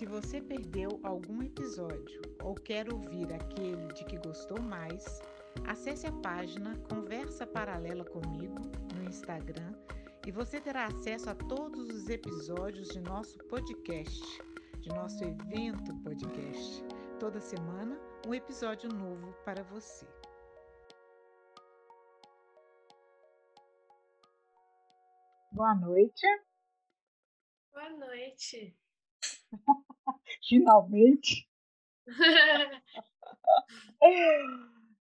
Se você perdeu algum episódio ou quer ouvir aquele de que gostou mais, acesse a página Conversa Paralela comigo no Instagram e você terá acesso a todos os episódios de nosso podcast, de nosso evento podcast. Toda semana um episódio novo para você. Boa noite. Boa noite. Finalmente.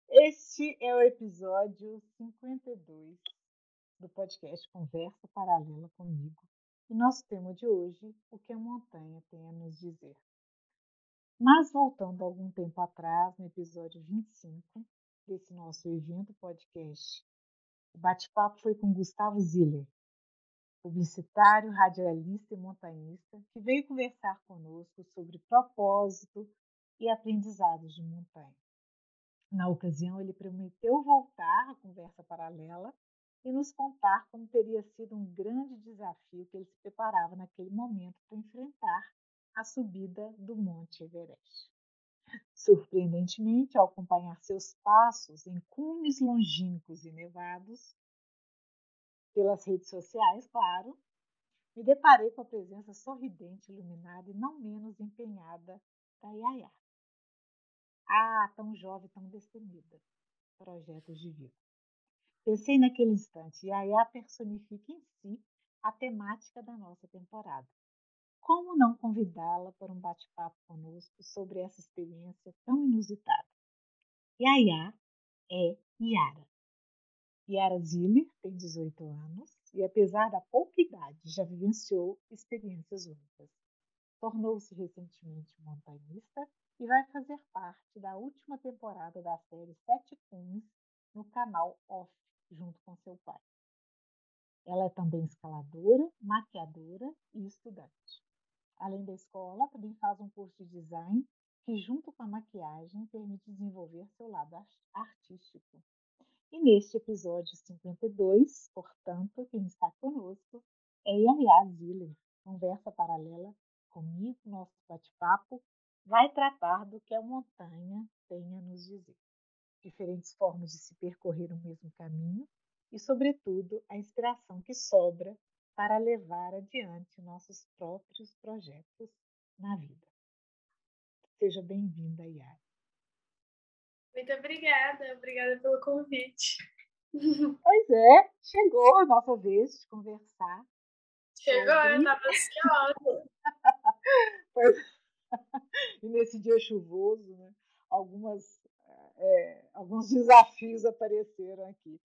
este é o episódio 52 do podcast Conversa Paralela comigo. E nosso tema de hoje, o que a montanha tem a nos dizer. Mas voltando algum tempo atrás, no episódio 25 desse nosso evento podcast, o bate-papo foi com Gustavo Ziller, publicitário, radialista e montanhista, que veio conversar conosco sobre propósito e aprendizados de montanha. Na ocasião, ele prometeu voltar à conversa paralela e nos contar como teria sido um grande desafio que ele se preparava naquele momento para enfrentar a subida do Monte Everest. Surpreendentemente, ao acompanhar seus passos em cumes longínquos e nevados, pelas redes sociais, claro, me deparei com a presença sorridente, iluminada e não menos empenhada da Yaya. Ah, tão jovem, tão destemida. Projetos de vida. Pensei naquele instante, Yaya personifica em si a temática da nossa temporada como não convidá-la para um bate-papo conosco sobre essa experiência tão inusitada? Yaya é Yara. Yara Ziller tem 18 anos e, apesar da pouca idade, já vivenciou experiências únicas. Tornou-se recentemente montanhista e vai fazer parte da última temporada da série Sete Cumes no canal Off, junto com seu pai. Ela é também escaladora, maquiadora e estudante. Além da escola, também faz um curso de design que, junto com a maquiagem, permite desenvolver seu lado artístico. E neste episódio 52, portanto, quem está conosco é Yaya Ziller. Conversa paralela comigo, nosso bate-papo vai tratar do que a montanha tem a nos dizer. Diferentes formas de se percorrer o mesmo caminho e, sobretudo, a inspiração que sobra para levar adiante nossos próprios projetos na vida. Seja bem-vinda, Yara. Muito obrigada, obrigada pelo convite. Pois é, chegou a nossa vez de conversar. Chegou, sobre... eu estava ansiosa. e nesse dia chuvoso, né, algumas, é, alguns desafios apareceram aqui.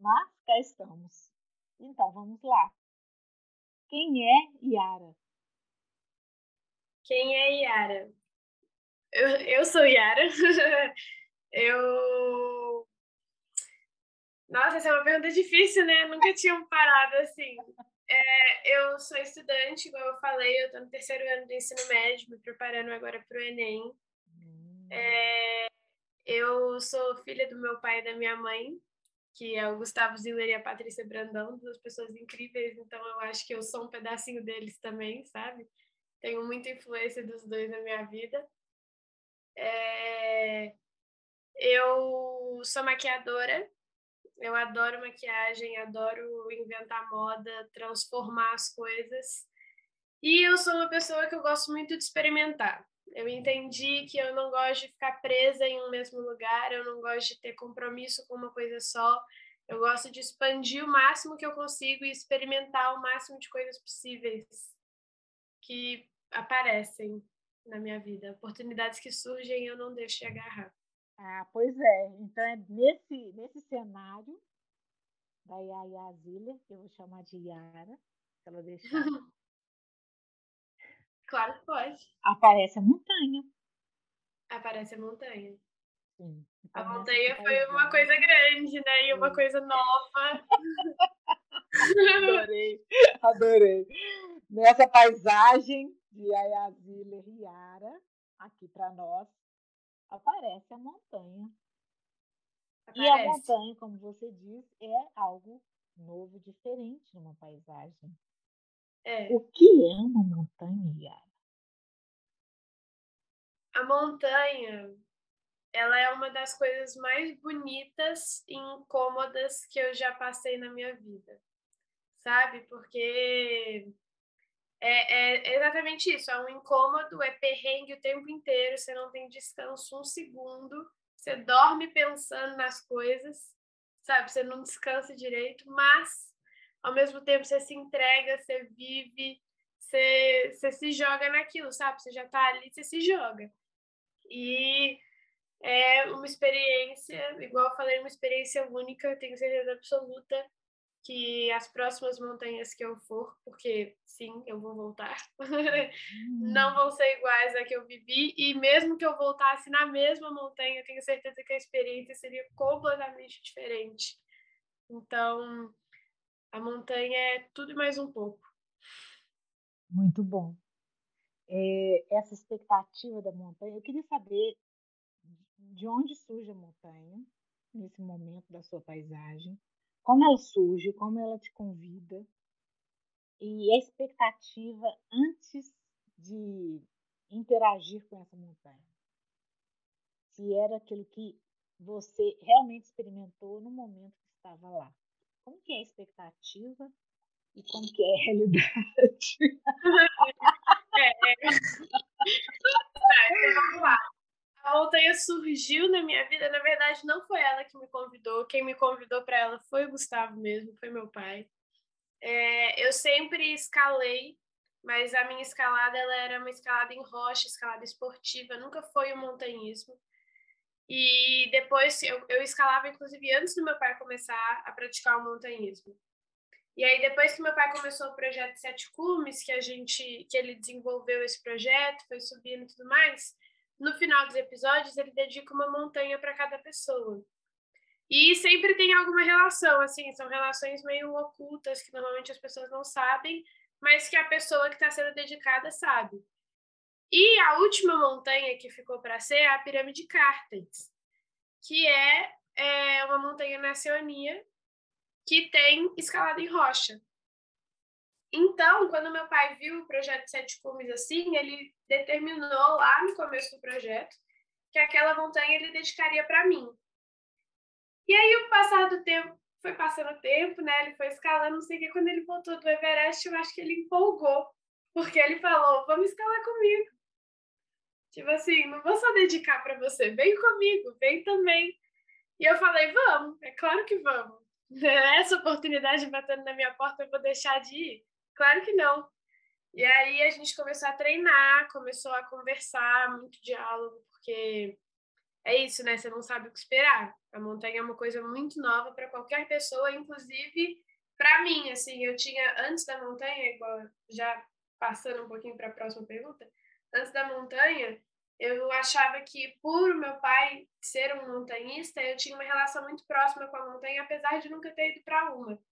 Mas cá estamos. Então, vamos lá. Quem é Yara? Quem é Yara? Eu, eu sou Yara. eu. Nossa, essa é uma pergunta difícil, né? Nunca tinha parado assim. É, eu sou estudante, como eu falei, eu estou no terceiro ano do ensino médio, me preparando agora para o Enem. Hum. É, eu sou filha do meu pai e da minha mãe, que é o Gustavo Ziller e a Patrícia Brandão, duas pessoas incríveis, então eu acho que eu sou um pedacinho deles também, sabe? Tenho muita influência dos dois na minha vida. É... Eu sou maquiadora, eu adoro maquiagem, adoro inventar moda, transformar as coisas. E eu sou uma pessoa que eu gosto muito de experimentar. Eu entendi que eu não gosto de ficar presa em um mesmo lugar, eu não gosto de ter compromisso com uma coisa só. Eu gosto de expandir o máximo que eu consigo e experimentar o máximo de coisas possíveis que aparecem na minha vida. Oportunidades que surgem eu não deixo de agarrar. Ah, pois é. Então é nesse, nesse cenário da Yaya Zilha, que eu vou chamar de Yara, se ela deixar. claro que pode. Aparece a montanha. Aparece a montanha. Sim. A montanha foi uma coisa grande, né? E uma coisa nova. adorei, adorei. Nessa paisagem de Ayazila Riara, aqui para nós, aparece a montanha. Aparece. E a montanha, como você diz, é algo novo, diferente numa paisagem. É. O que é uma montanha, Yara? A montanha ela é uma das coisas mais bonitas e incômodas que eu já passei na minha vida, sabe? Porque é, é exatamente isso, é um incômodo, é perrengue o tempo inteiro, você não tem descanso um segundo, você dorme pensando nas coisas, sabe? Você não descansa direito, mas ao mesmo tempo você se entrega, você vive, você, você se joga naquilo, sabe? Você já tá ali, você se joga. E é uma experiência, igual eu falei, uma experiência única, tenho certeza absoluta que as próximas montanhas que eu for, porque sim, eu vou voltar, não vão ser iguais a que eu vivi, e mesmo que eu voltasse na mesma montanha, eu tenho certeza que a experiência seria completamente diferente. Então, a montanha é tudo e mais um pouco. Muito bom. É, essa expectativa da montanha, eu queria saber de onde surge a montanha nesse momento da sua paisagem, como ela surge, como ela te convida e a expectativa antes de interagir com essa montanha. Se era aquilo que você realmente experimentou no momento que estava lá. Como que é a expectativa e como que é a realidade? é, é. Então vamos lá. A montanha surgiu na minha vida, na verdade, não foi ela que me convidou. Quem me convidou para ela foi o Gustavo mesmo, foi meu pai. É, eu sempre escalei, mas a minha escalada ela era uma escalada em rocha, escalada esportiva, nunca foi o montanhismo. E depois eu, eu escalava, inclusive, antes do meu pai começar a praticar o montanhismo. E aí, depois que meu pai começou o projeto Sete Cumes, que a gente, que ele desenvolveu esse projeto, foi subindo e tudo mais, no final dos episódios, ele dedica uma montanha para cada pessoa. E sempre tem alguma relação, assim, são relações meio ocultas que normalmente as pessoas não sabem, mas que a pessoa que está sendo dedicada sabe. E a última montanha que ficou para ser é a Pirâmide Cartens, que é, é uma montanha na Oceania que tem escalada em rocha. Então, quando meu pai viu o projeto Sete Cumes assim, ele determinou lá no começo do projeto que aquela montanha ele dedicaria para mim. E aí, o passar do tempo, foi passando o tempo, né? Ele foi escalando, não sei o que. Quando ele voltou do Everest, eu acho que ele empolgou, porque ele falou: Vamos escalar comigo. Tipo assim, não vou só dedicar para você, vem comigo, vem também. E eu falei: Vamos, é claro que vamos. Essa oportunidade batendo na minha porta, eu vou deixar de ir. Claro que não. E aí a gente começou a treinar, começou a conversar, muito diálogo, porque é isso, né? Você não sabe o que esperar. A montanha é uma coisa muito nova para qualquer pessoa, inclusive para mim, assim, eu tinha antes da montanha, igual já passando um pouquinho para a próxima pergunta, antes da montanha, eu achava que por meu pai ser um montanhista, eu tinha uma relação muito próxima com a montanha, apesar de nunca ter ido para uma.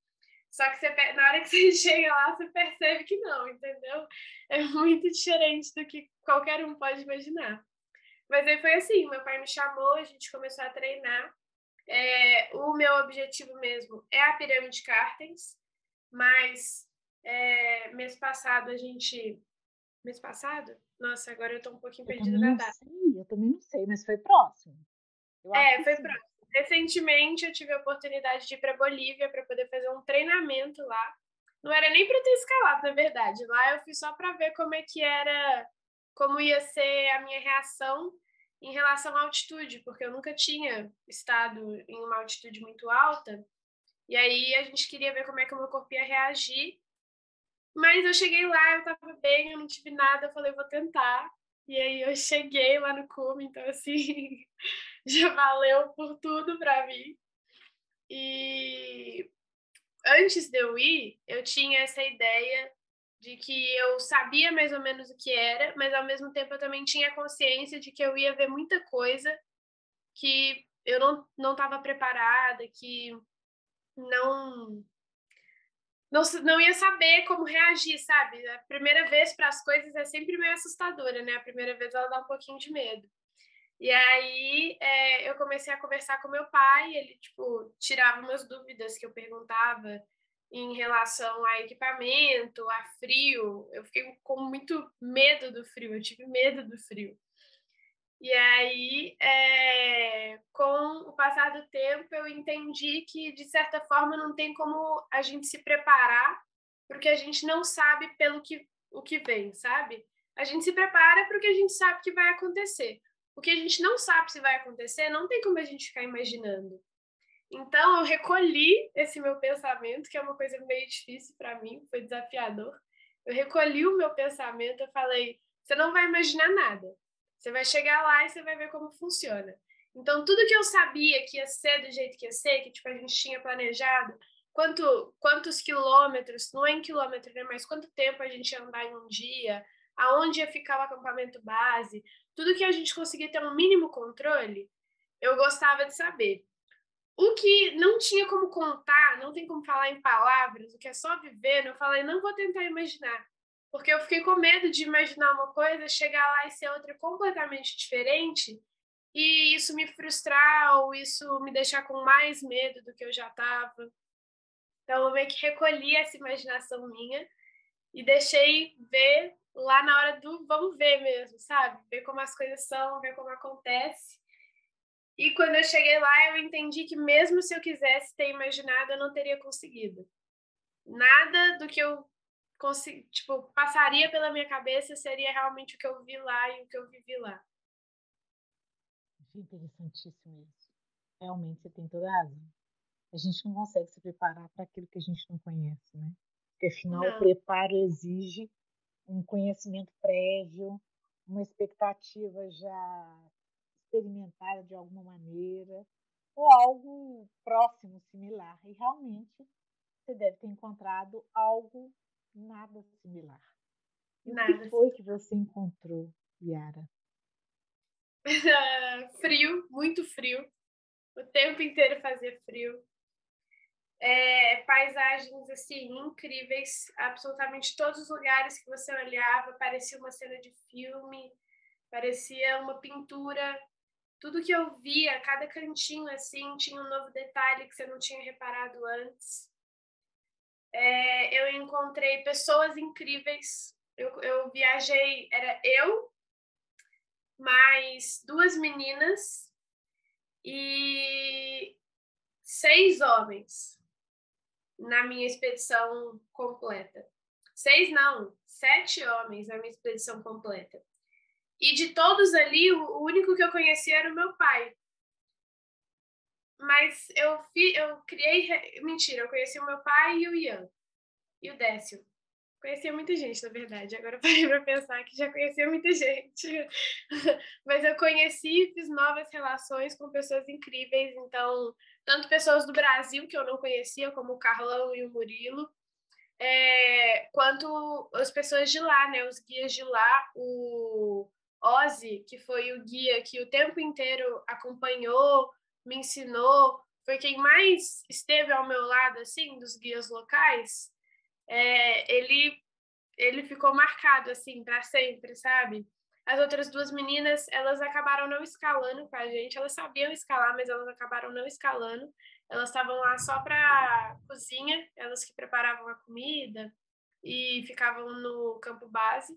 Só que você, na hora que você chega lá, você percebe que não, entendeu? É muito diferente do que qualquer um pode imaginar. Mas aí foi assim, meu pai me chamou, a gente começou a treinar. É, o meu objetivo mesmo é a pirâmide Cartens, mas é, mês passado a gente... Mês passado? Nossa, agora eu tô um pouquinho perdida na data. Sei, eu também não sei, mas foi próximo. é, foi sim. próximo. Recentemente eu tive a oportunidade de ir para Bolívia para poder fazer um treinamento lá. Não era nem para ter escalado, na verdade. Lá eu fui só para ver como é que era como ia ser a minha reação em relação à altitude, porque eu nunca tinha estado em uma altitude muito alta. E aí a gente queria ver como é que o meu corpo ia reagir. Mas eu cheguei lá, eu tava bem, eu não tive nada, eu falei, vou tentar. E aí eu cheguei lá no cume, então assim, já valeu por tudo para mim. E antes de eu ir, eu tinha essa ideia de que eu sabia mais ou menos o que era, mas ao mesmo tempo eu também tinha consciência de que eu ia ver muita coisa que eu não não estava preparada, que não não, não ia saber como reagir, sabe? A primeira vez para as coisas é sempre meio assustadora, né? A primeira vez ela dá um pouquinho de medo. E aí é, eu comecei a conversar com meu pai, ele, tipo, tirava umas dúvidas que eu perguntava em relação a equipamento, a frio. Eu fiquei com muito medo do frio, eu tive medo do frio. E aí, é, com o passar do tempo, eu entendi que, de certa forma, não tem como a gente se preparar porque a gente não sabe pelo que, o que vem, sabe? A gente se prepara porque a gente sabe que vai acontecer. O que a gente não sabe se vai acontecer, não tem como a gente ficar imaginando. Então, eu recolhi esse meu pensamento, que é uma coisa meio difícil para mim, foi desafiador. Eu recolhi o meu pensamento, eu falei: você não vai imaginar nada. Você vai chegar lá e você vai ver como funciona. Então, tudo que eu sabia que ia ser do jeito que ia ser, que tipo, a gente tinha planejado, quanto, quantos quilômetros, não é em quilômetro, né, mas quanto tempo a gente ia andar em um dia, aonde ia ficar o acampamento base, tudo que a gente conseguia ter um mínimo controle, eu gostava de saber. O que não tinha como contar, não tem como falar em palavras, o que é só viver, eu falei, não vou tentar imaginar. Porque eu fiquei com medo de imaginar uma coisa, chegar lá e ser outra completamente diferente, e isso me frustrar ou isso me deixar com mais medo do que eu já estava. Então eu meio que recolhi essa imaginação minha e deixei ver lá na hora do vamos ver mesmo, sabe? Ver como as coisas são, ver como acontece. E quando eu cheguei lá, eu entendi que mesmo se eu quisesse ter imaginado, eu não teria conseguido. Nada do que eu consegui, tipo, passaria pela minha cabeça seria realmente o que eu vi lá e o que eu vivi lá. Achei interessantíssimo isso. Realmente você tem toda a razão. A gente não consegue se preparar para aquilo que a gente não conhece, né? Porque afinal não. o preparo exige um conhecimento prévio, uma expectativa já experimentada de alguma maneira, ou algo próximo, similar. E realmente você deve ter encontrado algo nada similar. E nada. o que foi que você encontrou, Yara? frio, muito frio. O tempo inteiro fazia frio. É, paisagens assim incríveis, absolutamente todos os lugares que você olhava parecia uma cena de filme, parecia uma pintura. Tudo que eu via, cada cantinho assim tinha um novo detalhe que você não tinha reparado antes. É, eu encontrei pessoas incríveis. Eu, eu viajei, era eu, mais duas meninas e seis homens na minha expedição completa. Seis não, sete homens na minha expedição completa. E de todos ali, o único que eu conhecia era o meu pai. Mas eu, fi, eu criei. Mentira, eu conheci o meu pai e o Ian. E o Décio. Conhecia muita gente, na verdade. Agora parei para pensar que já conhecia muita gente. Mas eu conheci e fiz novas relações com pessoas incríveis. Então, tanto pessoas do Brasil que eu não conhecia, como o Carlão e o Murilo, é, quanto as pessoas de lá, né? Os guias de lá, o Ozzy, que foi o guia que o tempo inteiro acompanhou, me ensinou, foi quem mais esteve ao meu lado, assim, dos guias locais é, ele, ele ficou marcado, assim, para sempre, sabe? As outras duas meninas, elas acabaram não escalando com a gente, elas sabiam escalar, mas elas acabaram não escalando. Elas estavam lá só para cozinha, elas que preparavam a comida e ficavam no campo base.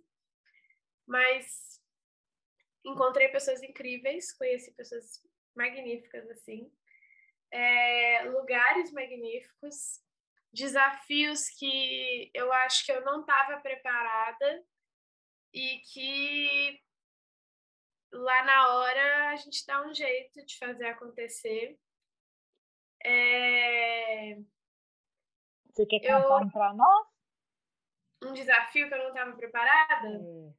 Mas encontrei pessoas incríveis, conheci pessoas magníficas assim, é, lugares magníficos, desafios que eu acho que eu não estava preparada e que lá na hora a gente dá um jeito de fazer acontecer. É... Você quer contar eu... um para nós? Um desafio que eu não estava preparada? É.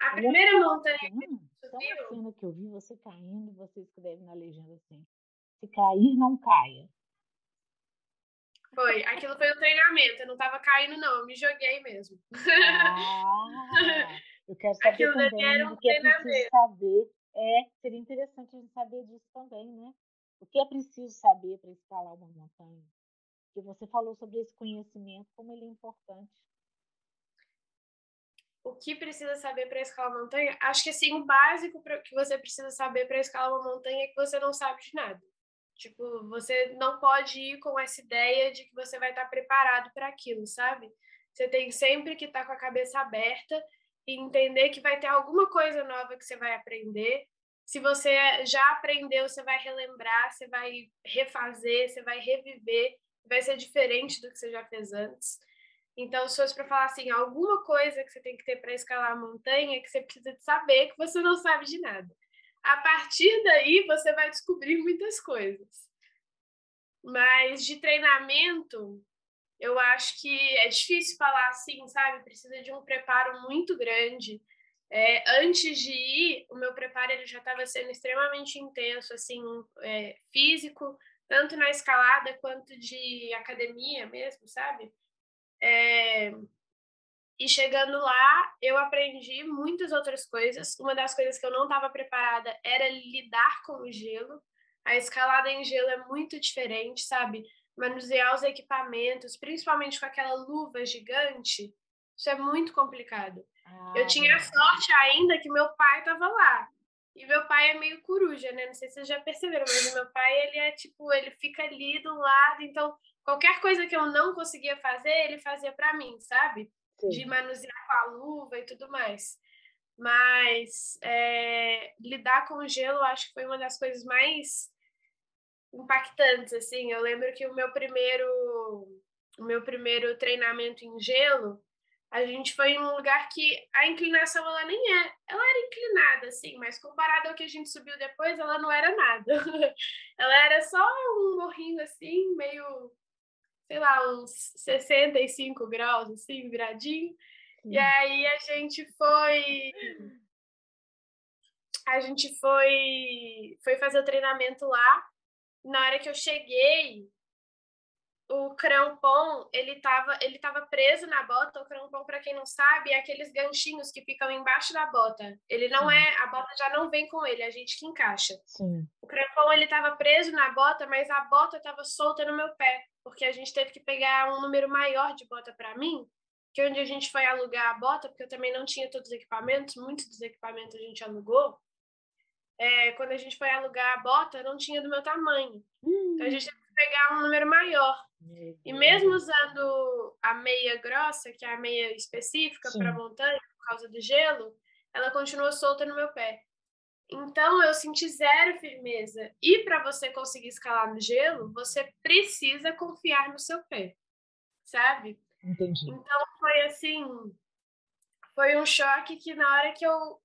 A primeira montanha que subiu... Tem uma cena que eu vi você caindo, você escreve na legenda assim, se cair, não caia. Foi, aquilo foi um treinamento, eu não estava caindo não, eu me joguei mesmo. Ah, eu quero saber aquilo também era um o que é preciso saber. É, seria interessante a gente saber disso também, né? O que é preciso saber para escalar uma montanha? Porque você falou sobre esse conhecimento, como ele é importante o que precisa saber para escalar uma montanha? Acho que assim, o básico que você precisa saber para escalar uma montanha é que você não sabe de nada. Tipo, você não pode ir com essa ideia de que você vai estar preparado para aquilo, sabe? Você tem sempre que estar com a cabeça aberta e entender que vai ter alguma coisa nova que você vai aprender. Se você já aprendeu, você vai relembrar, você vai refazer, você vai reviver, vai ser diferente do que você já fez antes. Então, se fosse para falar assim, alguma coisa que você tem que ter para escalar a montanha, que você precisa de saber que você não sabe de nada. A partir daí, você vai descobrir muitas coisas. Mas de treinamento, eu acho que é difícil falar assim, sabe? Precisa de um preparo muito grande. É, antes de ir, o meu preparo ele já estava sendo extremamente intenso, assim, é, físico, tanto na escalada quanto de academia mesmo, sabe? É... E chegando lá, eu aprendi muitas outras coisas. Uma das coisas que eu não estava preparada era lidar com o gelo. A escalada em gelo é muito diferente, sabe? Manusear os equipamentos, principalmente com aquela luva gigante, isso é muito complicado. Ah, eu tinha a sorte ainda que meu pai estava lá. E meu pai é meio coruja, né? Não sei se vocês já perceberam, mas meu pai, ele é tipo, ele fica ali do lado, então qualquer coisa que eu não conseguia fazer, ele fazia para mim, sabe? De manusear com a luva e tudo mais. Mas é, lidar com o gelo, acho que foi uma das coisas mais impactantes, assim. Eu lembro que o meu primeiro, o meu primeiro treinamento em gelo, a gente foi em um lugar que a inclinação ela nem é, ela era inclinada assim, mas comparado ao que a gente subiu depois, ela não era nada. ela era só um morrinho assim, meio sei lá, uns 65 graus, assim, viradinho. E aí a gente foi. A gente foi, foi fazer o treinamento lá. Na hora que eu cheguei, o crampon, ele estava ele tava preso na bota. O crampon, para quem não sabe, é aqueles ganchinhos que ficam embaixo da bota. Ele não é, a bota já não vem com ele, a gente que encaixa. Sim. O crampon, ele estava preso na bota, mas a bota estava solta no meu pé porque a gente teve que pegar um número maior de bota para mim, que onde a gente foi alugar a bota, porque eu também não tinha todos os equipamentos, muitos dos equipamentos a gente alugou. É, quando a gente foi alugar a bota, não tinha do meu tamanho. Hum. Então a gente teve que pegar um número maior. E mesmo usando a meia grossa, que é a meia específica para montanha, por causa do gelo, ela continuou solta no meu pé. Então eu senti zero firmeza. E para você conseguir escalar no gelo, você precisa confiar no seu pé, sabe? Entendi. Então foi assim, foi um choque que na hora que eu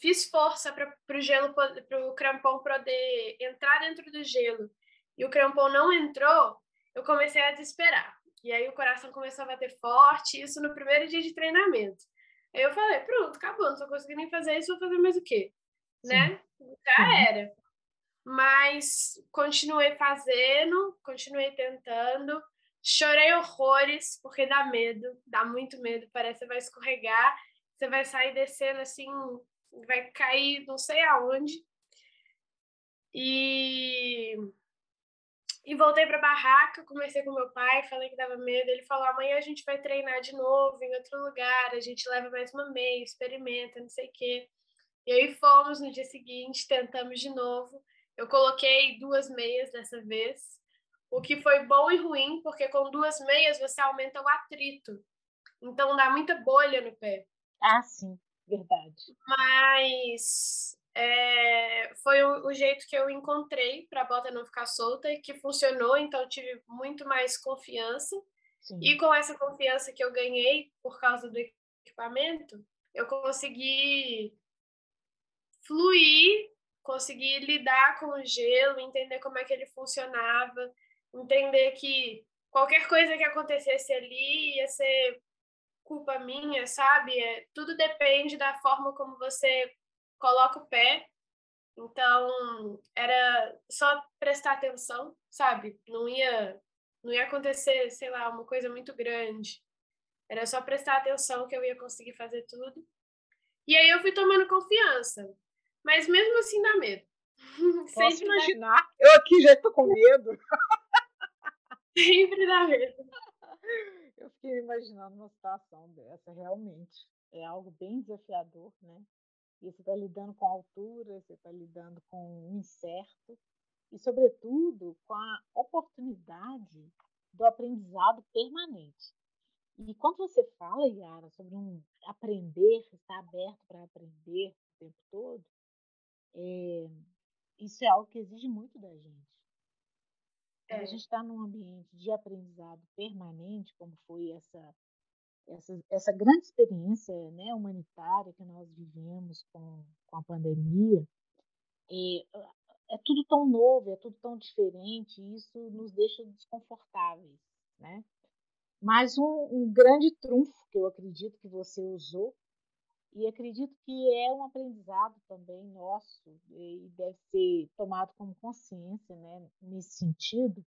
fiz força para o gelo, para o crampon poder entrar dentro do gelo e o crampon não entrou, eu comecei a desesperar. E aí o coração começou a bater forte, isso no primeiro dia de treinamento. Aí eu falei, pronto, acabou, não estou conseguindo nem fazer isso, vou fazer mais o quê? Né? Já era. Mas continuei fazendo, continuei tentando. Chorei horrores, porque dá medo, dá muito medo. Parece que você vai escorregar, você vai sair descendo assim, vai cair não sei aonde. E, e voltei para a barraca, comecei com meu pai, falei que dava medo. Ele falou: amanhã a gente vai treinar de novo em outro lugar, a gente leva mais uma meia, experimenta, não sei o quê. E aí fomos no dia seguinte, tentamos de novo. Eu coloquei duas meias dessa vez, o que foi bom e ruim, porque com duas meias você aumenta o atrito. Então dá muita bolha no pé. Ah, sim, verdade. Mas é, foi o, o, jeito que eu encontrei para a bota não ficar solta e que funcionou, então eu tive muito mais confiança. Sim. E com essa confiança que eu ganhei por causa do equipamento, eu consegui fluir, consegui lidar com o gelo, entender como é que ele funcionava, entender que qualquer coisa que acontecesse ali ia ser culpa minha, sabe? É, tudo depende da forma como você coloca o pé. Então, era só prestar atenção, sabe? Não ia não ia acontecer, sei lá, uma coisa muito grande. Era só prestar atenção que eu ia conseguir fazer tudo. E aí eu fui tomando confiança. Mas mesmo assim dá medo. Posso imaginar? Dá... Eu aqui já estou com medo. Sempre dá medo. Eu fiquei imaginando uma situação dessa, realmente. É algo bem desafiador, né? E você está lidando com a altura, você está lidando com o incerto e, sobretudo, com a oportunidade do aprendizado permanente. E quando você fala, Yara, sobre um aprender, estar aberto para aprender o tempo todo, é, isso é algo que exige muito da gente. Quando a é. gente está num ambiente de aprendizado permanente, como foi essa, essa, essa grande experiência né, humanitária que nós vivemos com, com a pandemia, é, é tudo tão novo, é tudo tão diferente, e isso nos deixa desconfortáveis, né? Mas um, um grande trunfo que eu acredito que você usou e acredito que é um aprendizado também nosso e deve ser tomado como consciência, né, nesse sentido,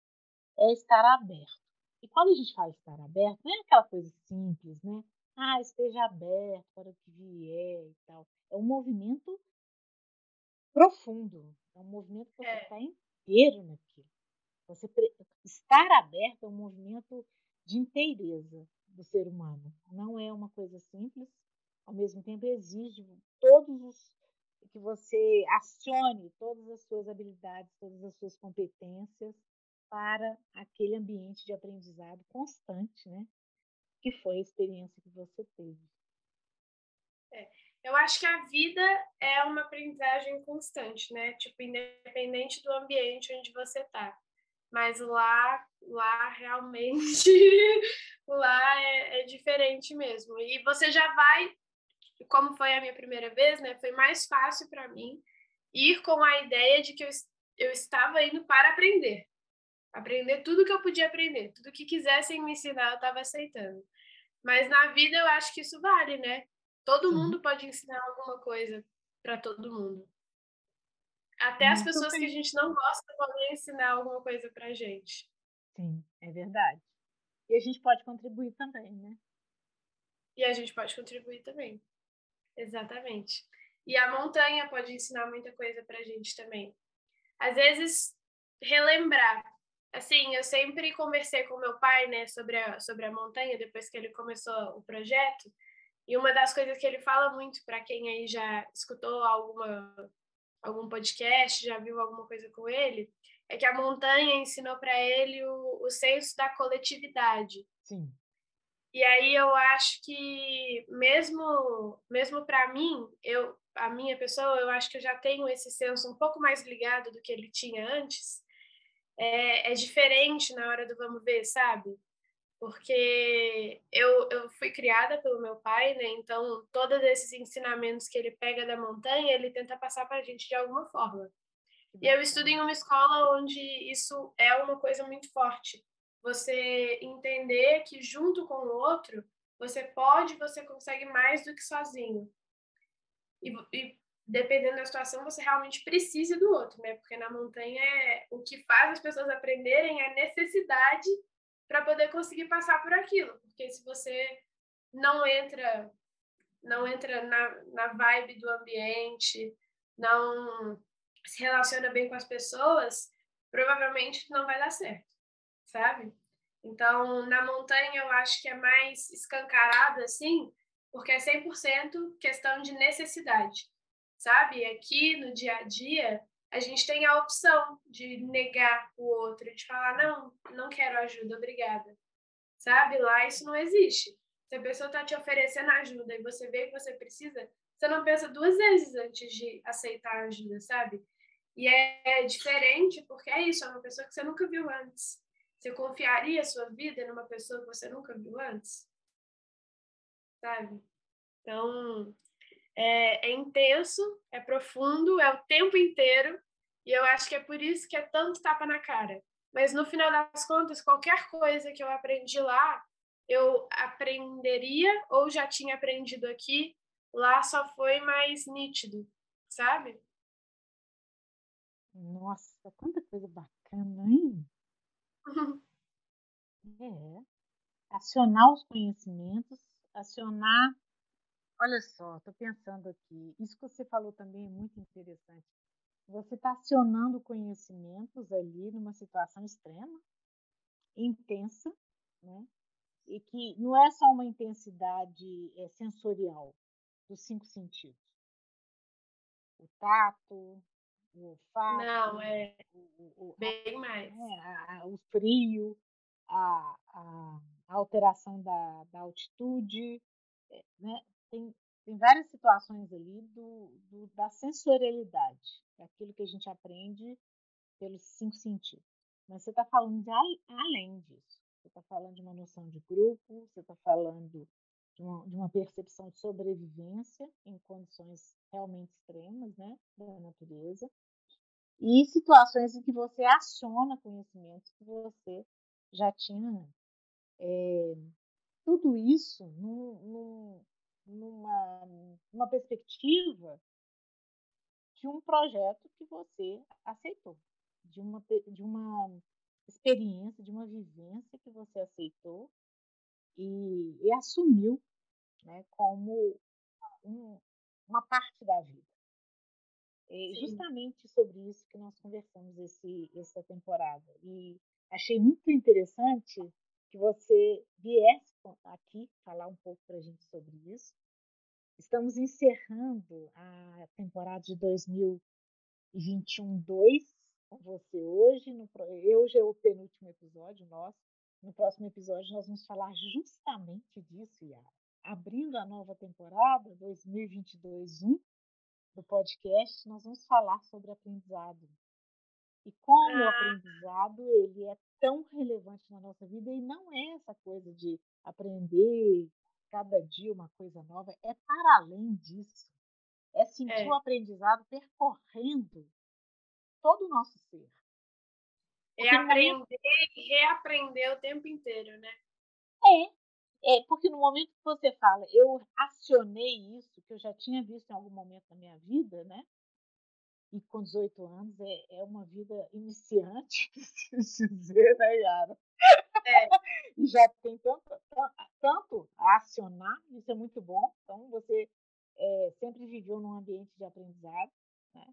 é estar aberto. E quando a gente fala estar aberto, não é aquela coisa simples, né? Ah, esteja aberto para o que vier e tal. É um movimento profundo. É um movimento que você está é. inteiro naquilo. Você estar aberto é um movimento de inteireza do ser humano. Não é uma coisa simples, ao mesmo tempo exige todos os que você acione todas as suas habilidades, todas as suas competências para aquele ambiente de aprendizado constante, né? Que foi a experiência que você teve. É, eu acho que a vida é uma aprendizagem constante, né? Tipo, independente do ambiente onde você está. Mas lá, lá realmente, lá é, é diferente mesmo. E você já vai como foi a minha primeira vez, né, foi mais fácil para mim ir com a ideia de que eu, eu estava indo para aprender. Aprender tudo que eu podia aprender, tudo que quisessem me ensinar, eu estava aceitando. Mas na vida eu acho que isso vale, né? Todo uhum. mundo pode ensinar alguma coisa para todo mundo. Até Muito as pessoas bem. que a gente não gosta podem ensinar alguma coisa para gente. Sim, é verdade. E a gente pode contribuir também, né? E a gente pode contribuir também. Exatamente. E a montanha pode ensinar muita coisa para a gente também. Às vezes, relembrar. Assim, eu sempre conversei com meu pai, né, sobre a, sobre a montanha, depois que ele começou o projeto. E uma das coisas que ele fala muito, para quem aí já escutou alguma, algum podcast, já viu alguma coisa com ele, é que a montanha ensinou para ele o, o senso da coletividade. Sim. E aí eu acho que mesmo mesmo para mim, eu a minha pessoa, eu acho que eu já tenho esse senso um pouco mais ligado do que ele tinha antes. É, é diferente na hora do vamos ver, sabe? Porque eu, eu fui criada pelo meu pai, né? Então, todos esses ensinamentos que ele pega da montanha, ele tenta passar para a gente de alguma forma. E eu estudo em uma escola onde isso é uma coisa muito forte você entender que junto com o outro, você pode, você consegue mais do que sozinho. E, e, dependendo da situação, você realmente precisa do outro, né? Porque na montanha é, o que faz as pessoas aprenderem é a necessidade para poder conseguir passar por aquilo. Porque se você não entra não entra na, na vibe do ambiente, não se relaciona bem com as pessoas, provavelmente não vai dar certo sabe? Então, na montanha eu acho que é mais escancarado assim, porque é 100% questão de necessidade, sabe? Aqui no dia a dia, a gente tem a opção de negar o outro, de falar, não, não quero ajuda, obrigada. Sabe? Lá isso não existe. Se a pessoa está te oferecendo ajuda e você vê que você precisa, você não pensa duas vezes antes de aceitar a ajuda, sabe? E é, é diferente porque é isso, é uma pessoa que você nunca viu antes. Você confiaria a sua vida numa pessoa que você nunca viu antes? Sabe? Então, é, é intenso, é profundo, é o tempo inteiro, e eu acho que é por isso que é tanto tapa na cara. Mas no final das contas, qualquer coisa que eu aprendi lá, eu aprenderia ou já tinha aprendido aqui, lá só foi mais nítido, sabe? Nossa, quanta coisa bacana, hein? É. Acionar os conhecimentos, acionar. Olha só, estou pensando aqui. Isso que você falou também é muito interessante. Você está acionando conhecimentos ali numa situação extrema, intensa, né? E que não é só uma intensidade é, sensorial dos cinco sentidos. O tato, o olfato. Não, é o, o, bem a, mais. É, a, a, o frio, a, a, alteração da, da altitude, é, né? Tem, tem várias situações ali do, do, da sensorialidade, daquilo que a gente aprende pelos cinco sentidos. Mas você está falando de além disso. Você está falando de uma noção de grupo, você está falando de uma, de uma, percepção de sobrevivência em condições realmente extremas né, da natureza, e situações em que você aciona conhecimentos que você já tinha. É, tudo isso num, num, numa, numa perspectiva de um projeto que você aceitou, de uma, de uma experiência, de uma vivência que você aceitou e, e assumiu né, como um, uma parte da vida. É justamente sobre isso que nós conversamos esse, essa temporada. E achei muito interessante que você viesse aqui falar um pouco para a gente sobre isso. Estamos encerrando a temporada de 2021-2 com você hoje. No, hoje é o penúltimo episódio nosso. No próximo episódio nós vamos falar justamente disso, Yara abrindo a nova temporada 2022-1 do podcast, nós vamos falar sobre aprendizado. E como ah. o aprendizado ele é tão relevante na nossa vida e não é essa coisa de aprender cada dia uma coisa nova, é para além disso. É sentir é. o aprendizado percorrendo todo o nosso ser. É aprender e reaprender o tempo inteiro, né? É, é, porque no momento que você fala, eu acionei isso, que eu já tinha visto em algum momento na minha vida, né? E com 18 anos é, é uma vida iniciante, preciso dizer, né, Yara? É. e já tem tanto, tanto a acionar, isso é muito bom. Então, você é, sempre viveu num ambiente de aprendizado, né?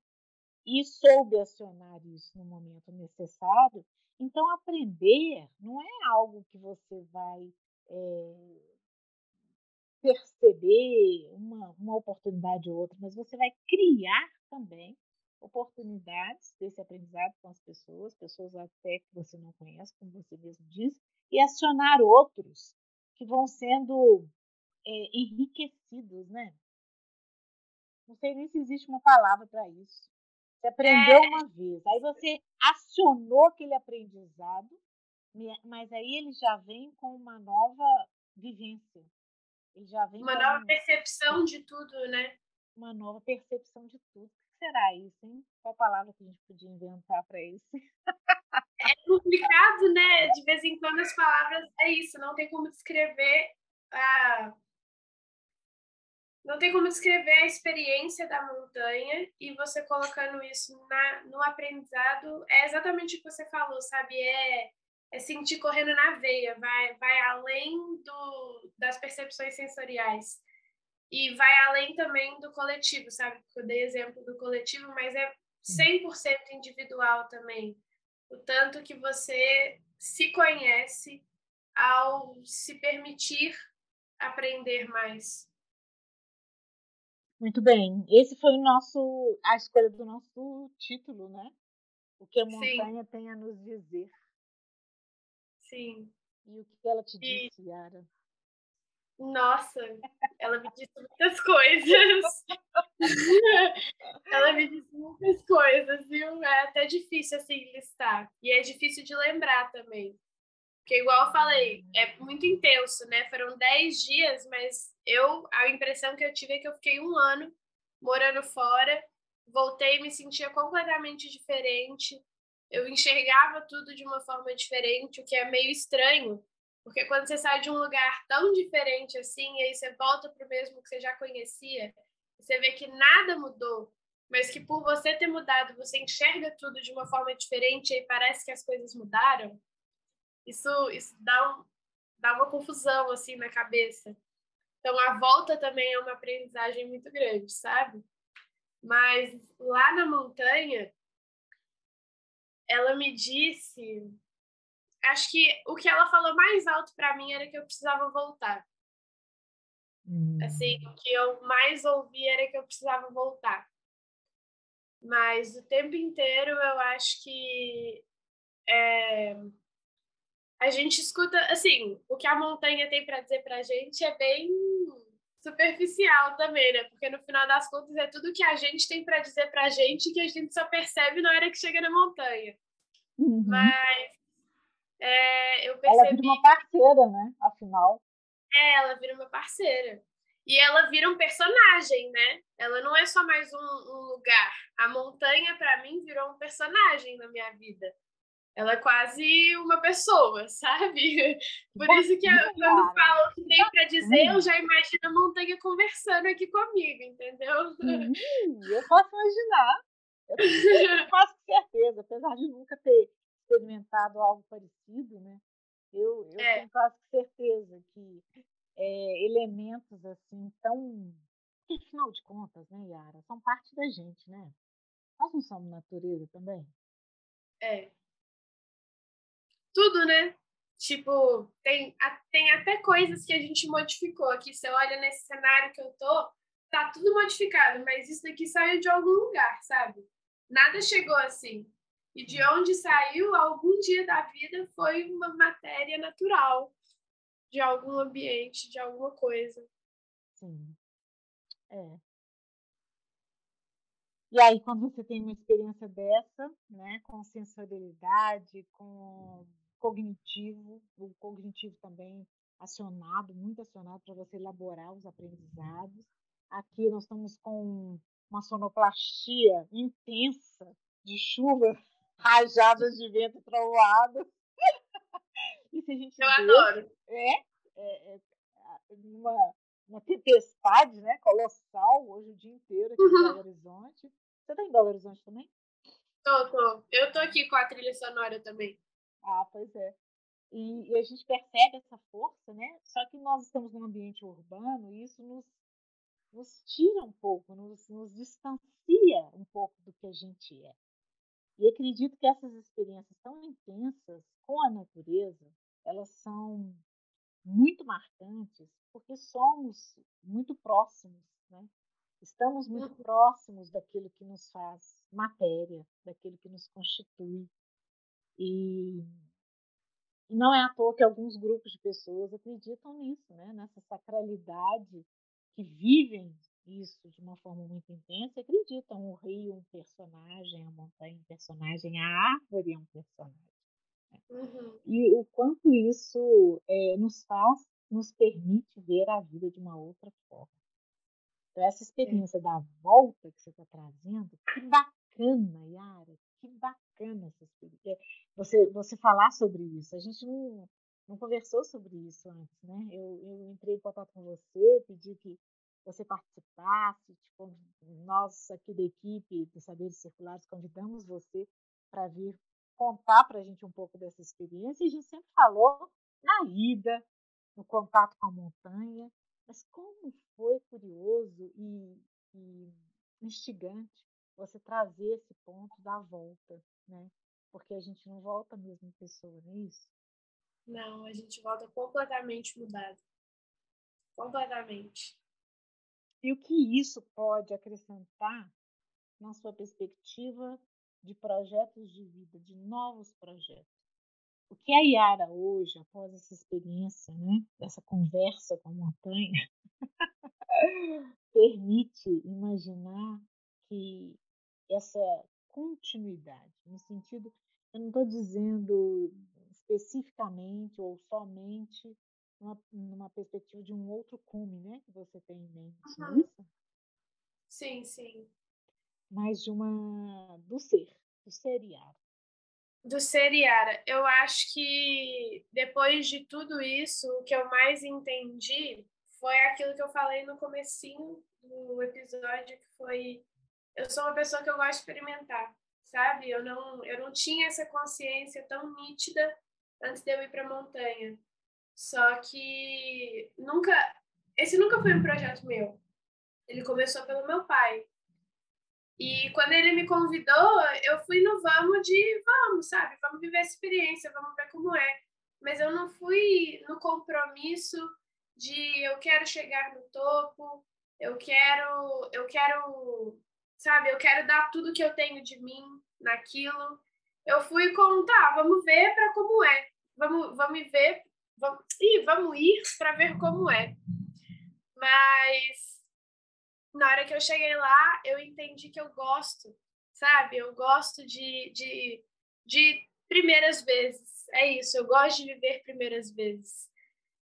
E soube acionar isso no momento necessário. Então, aprender não é algo que você vai é, perceber uma, uma oportunidade ou outra, mas você vai criar também oportunidades desse aprendizado com as pessoas, pessoas até que você não conhece, como você mesmo disse, e acionar outros que vão sendo é, enriquecidos, né? Não sei nem se existe uma palavra para isso. Você aprendeu é. uma vez, aí você acionou aquele aprendizado mas aí ele já vem com uma nova vivência. Ele já vem uma nova percepção de tudo, né? Uma nova percepção de tudo. O que será isso, hein? Qual palavra que a gente podia inventar para isso? É complicado, né? De vez em quando as palavras é isso, não tem como descrever a não tem como descrever a experiência da montanha e você colocando isso na, no aprendizado é exatamente o que você falou, sabe? É é sentir correndo na veia, vai, vai além do, das percepções sensoriais. E vai além também do coletivo, sabe? Eu dei exemplo do coletivo, mas é 100% individual também. O tanto que você se conhece ao se permitir aprender mais. Muito bem. Esse foi o nosso a escolha do nosso título, né? O que a montanha Sim. tem a nos dizer. Sim. E o que ela te disse. Yara? Nossa, ela me disse muitas coisas. ela me disse muitas coisas, viu? É até difícil assim listar. E é difícil de lembrar também. Porque, igual eu falei, é muito intenso, né? Foram 10 dias, mas eu, a impressão que eu tive é que eu fiquei um ano morando fora, voltei e me sentia completamente diferente. Eu enxergava tudo de uma forma diferente, o que é meio estranho, porque quando você sai de um lugar tão diferente assim, e aí você volta para o mesmo que você já conhecia, você vê que nada mudou, mas que por você ter mudado, você enxerga tudo de uma forma diferente e parece que as coisas mudaram isso, isso dá, um, dá uma confusão assim na cabeça. Então a volta também é uma aprendizagem muito grande, sabe? Mas lá na montanha, ela me disse, acho que o que ela falou mais alto para mim era que eu precisava voltar. Hum. Assim, o que eu mais ouvi era que eu precisava voltar. Mas o tempo inteiro eu acho que é, a gente escuta, assim, o que a montanha tem para dizer para a gente é bem superficial também, né? Porque no final das contas é tudo que a gente tem para dizer para a gente que a gente só percebe na hora que chega na montanha. Uhum. Mas é, eu percebi. Ela vira uma parceira, né? Afinal. É, ela vira uma parceira. E ela vira um personagem, né? Ela não é só mais um, um lugar. A montanha, para mim, virou um personagem na minha vida ela é quase uma pessoa, sabe? Por isso que eu, quando falo o que tem para dizer, eu já imagino a montanha conversando aqui comigo, entendeu? Eu posso imaginar. Eu faço certeza, apesar de nunca ter experimentado algo parecido, né? Eu, eu é. tenho quase certeza que é, elementos assim tão. Que, afinal de contas, né, Yara? São parte da gente, né? Nós não somos natureza também? É, tudo, né? Tipo, tem, tem até coisas que a gente modificou aqui. Você olha nesse cenário que eu tô, tá tudo modificado, mas isso daqui saiu de algum lugar, sabe? Nada chegou assim. E de onde saiu, algum dia da vida foi uma matéria natural de algum ambiente, de alguma coisa. Sim. É. E aí, quando você tem uma experiência dessa, né, com sensorialidade, com cognitivo, o cognitivo também acionado, muito acionado para você elaborar os aprendizados. Aqui nós estamos com uma sonoplastia intensa de chuva, rajadas de vento trovoado. e se a gente Eu vê, adoro. É, é, é uma, uma tempestade né, colossal hoje o dia inteiro aqui uhum. em Belo Horizonte. Você está em Belo Horizonte também? Tô, tô. Eu tô aqui com a trilha sonora também. Ah, pois é. E, e, a gente percebe essa força, né? Só que nós estamos num ambiente urbano e isso nos, nos tira um pouco, nos, nos distancia um pouco do que a gente é. E acredito que essas experiências tão intensas com a natureza, elas são muito marcantes porque somos muito próximos, né? Estamos muito uhum. próximos daquilo que nos faz matéria, daquilo que nos constitui. E não é à toa que alguns grupos de pessoas acreditam nisso, né? nessa sacralidade, que vivem isso de uma forma muito intensa, acreditam o rio um personagem, a montanha um personagem, a árvore é um personagem. Né? Uhum. E o quanto isso é, nos faz, nos permite ver a vida de uma outra forma. Então, essa experiência é. da volta que você está trazendo, que bacana, Yara, que bacana essa experiência. Você, você falar sobre isso. A gente não, não conversou sobre isso antes, né? Eu, eu entrei em contato com você, pedi que você participasse. Tipo, nós aqui da equipe dos Saberes Circulares convidamos você para vir contar para a gente um pouco dessa experiência. E a gente sempre falou na ida, no contato com a montanha, mas como foi curioso e, e instigante você trazer esse ponto da volta, né? Porque a gente não volta a mesma pessoa, não é isso? Não, a gente volta completamente mudado. Completamente. E o que isso pode acrescentar na sua perspectiva de projetos de vida, de novos projetos? O que a Yara hoje, após essa experiência, né, dessa conversa com a montanha, permite imaginar que essa continuidade, no sentido, eu não estou dizendo especificamente ou somente numa, numa perspectiva de um outro cume, né? Que você tem em mente, uhum. é isso? Sim, sim. Mas de uma. do ser, do ser Yara. Do ser Yara. Eu acho que depois de tudo isso, o que eu mais entendi foi aquilo que eu falei no comecinho do episódio, que foi eu sou uma pessoa que eu gosto de experimentar, sabe? Eu não eu não tinha essa consciência tão nítida antes de eu ir para a montanha. Só que nunca esse nunca foi um projeto meu. Ele começou pelo meu pai. E quando ele me convidou, eu fui no vamos de vamos, sabe? Vamos viver a experiência, vamos ver como é. Mas eu não fui no compromisso de eu quero chegar no topo, eu quero, eu quero, sabe, eu quero dar tudo que eu tenho de mim naquilo. Eu fui com, tá, vamos ver para como é. Vamos, vamos ver, vamos, ih, vamos ir para ver como é. Mas na hora que eu cheguei lá, eu entendi que eu gosto, sabe? Eu gosto de, de, de primeiras vezes. É isso, eu gosto de viver primeiras vezes.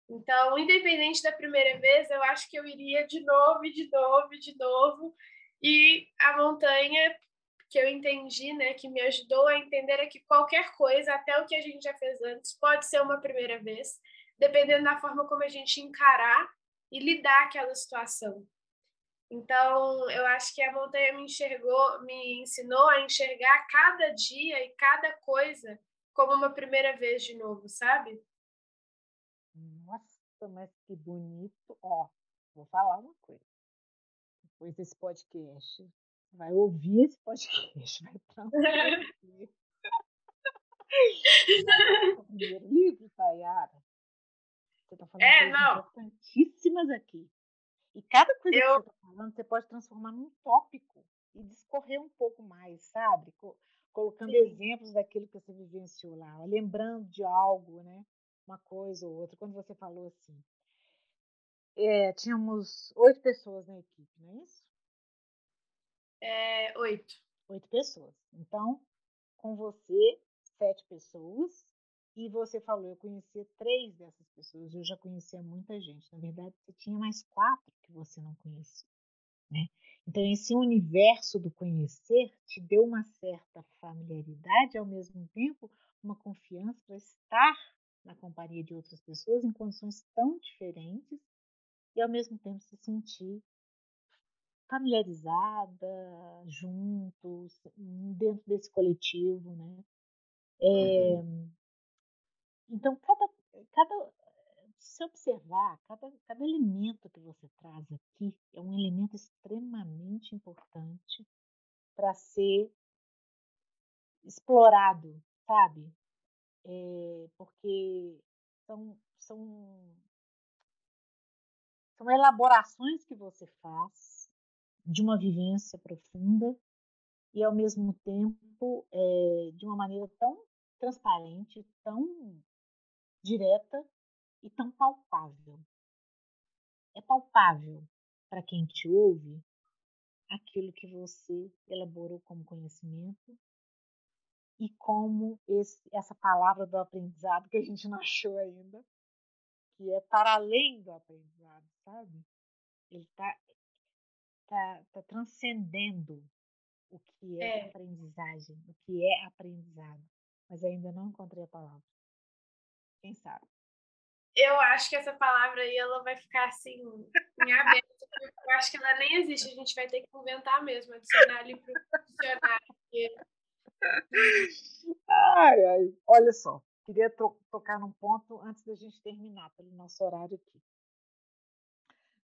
Então, independente da primeira vez, eu acho que eu iria de novo, de novo, de novo. E a montanha que eu entendi, né, que me ajudou a entender é que qualquer coisa, até o que a gente já fez antes, pode ser uma primeira vez, dependendo da forma como a gente encarar e lidar aquela situação. Então, eu acho que a montanha me enxergou, me ensinou a enxergar cada dia e cada coisa como uma primeira vez de novo, sabe? Nossa, mas que bonito. Ó, vou falar uma coisa. Depois desse podcast, vai ouvir esse podcast, vai transferir. o primeiro livro, Tayara. Você está falando é, coisas não. importantíssimas aqui. E cada coisa eu... que você está falando, você pode transformar num tópico e discorrer um pouco mais, sabe? Colocando Sim. exemplos daquilo que você vivenciou lá, lembrando de algo, né? uma coisa ou outra. Quando você falou assim, é, tínhamos oito pessoas na equipe, não é isso? É, oito. Oito pessoas. Então, com você, sete pessoas. E você falou, eu conhecia três dessas pessoas, eu já conhecia muita gente. Na verdade, você tinha mais quatro que você não conhecia. Né? Então, esse universo do conhecer te deu uma certa familiaridade, ao mesmo tempo, uma confiança para estar na companhia de outras pessoas em condições tão diferentes e ao mesmo tempo se sentir familiarizada, juntos, dentro desse coletivo, né? É, uhum. Então, cada, cada, se observar, cada, cada elemento que você traz aqui é um elemento extremamente importante para ser explorado, sabe? é, porque são, são, são elaborações que você faz de uma vivência profunda e, ao mesmo tempo, é, de uma maneira tão transparente, tão direta e tão palpável. É palpável para quem te ouve aquilo que você elaborou como conhecimento e como esse, essa palavra do aprendizado que a gente não achou ainda, que é para além do aprendizado, sabe? Ele está tá, tá transcendendo o que é, é, aprendizagem, o que é aprendizado, mas ainda não encontrei a palavra. Quem sabe? Eu acho que essa palavra aí ela vai ficar assim em aberto. Eu acho que ela nem existe. A gente vai ter que inventar mesmo, adicionar ali para o dicionário. Ai, ai. Olha só, queria to tocar num ponto antes da gente terminar, pelo nosso horário aqui.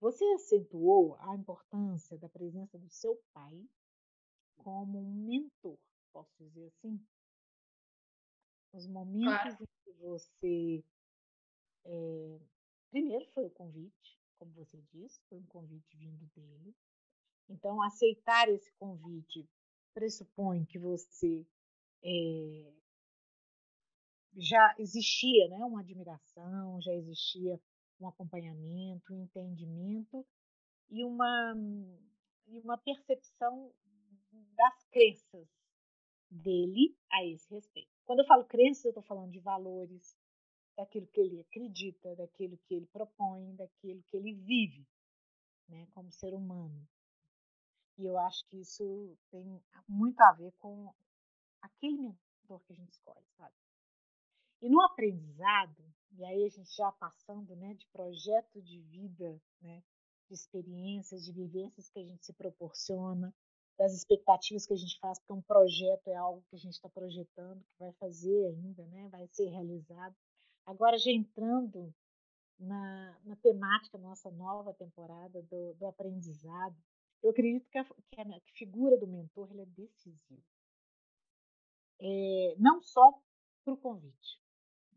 Você acentuou a importância da presença do seu pai como um mentor, posso dizer assim? Os momentos claro. em que você. É, primeiro foi o convite, como você disse, foi um convite vindo dele. Então, aceitar esse convite pressupõe que você é, já existia né, uma admiração, já existia um acompanhamento, um entendimento e uma, uma percepção das crenças dele a esse respeito. Quando eu falo crenças, eu estou falando de valores, daquilo que ele acredita, daquilo que ele propõe, daquilo que ele vive, né, como ser humano. E eu acho que isso tem muito a ver com aquele mentor que a gente escolhe, sabe? E no aprendizado, e aí a gente já passando né, de projeto de vida, né, de experiências, de vivências que a gente se proporciona, das expectativas que a gente faz, porque um projeto é algo que a gente está projetando, que vai fazer ainda, né, vai ser realizado. Agora, já entrando na, na temática nossa nova temporada do, do aprendizado, eu acredito que a, que a, figura do mentor é decisiva. É, não só para o convite,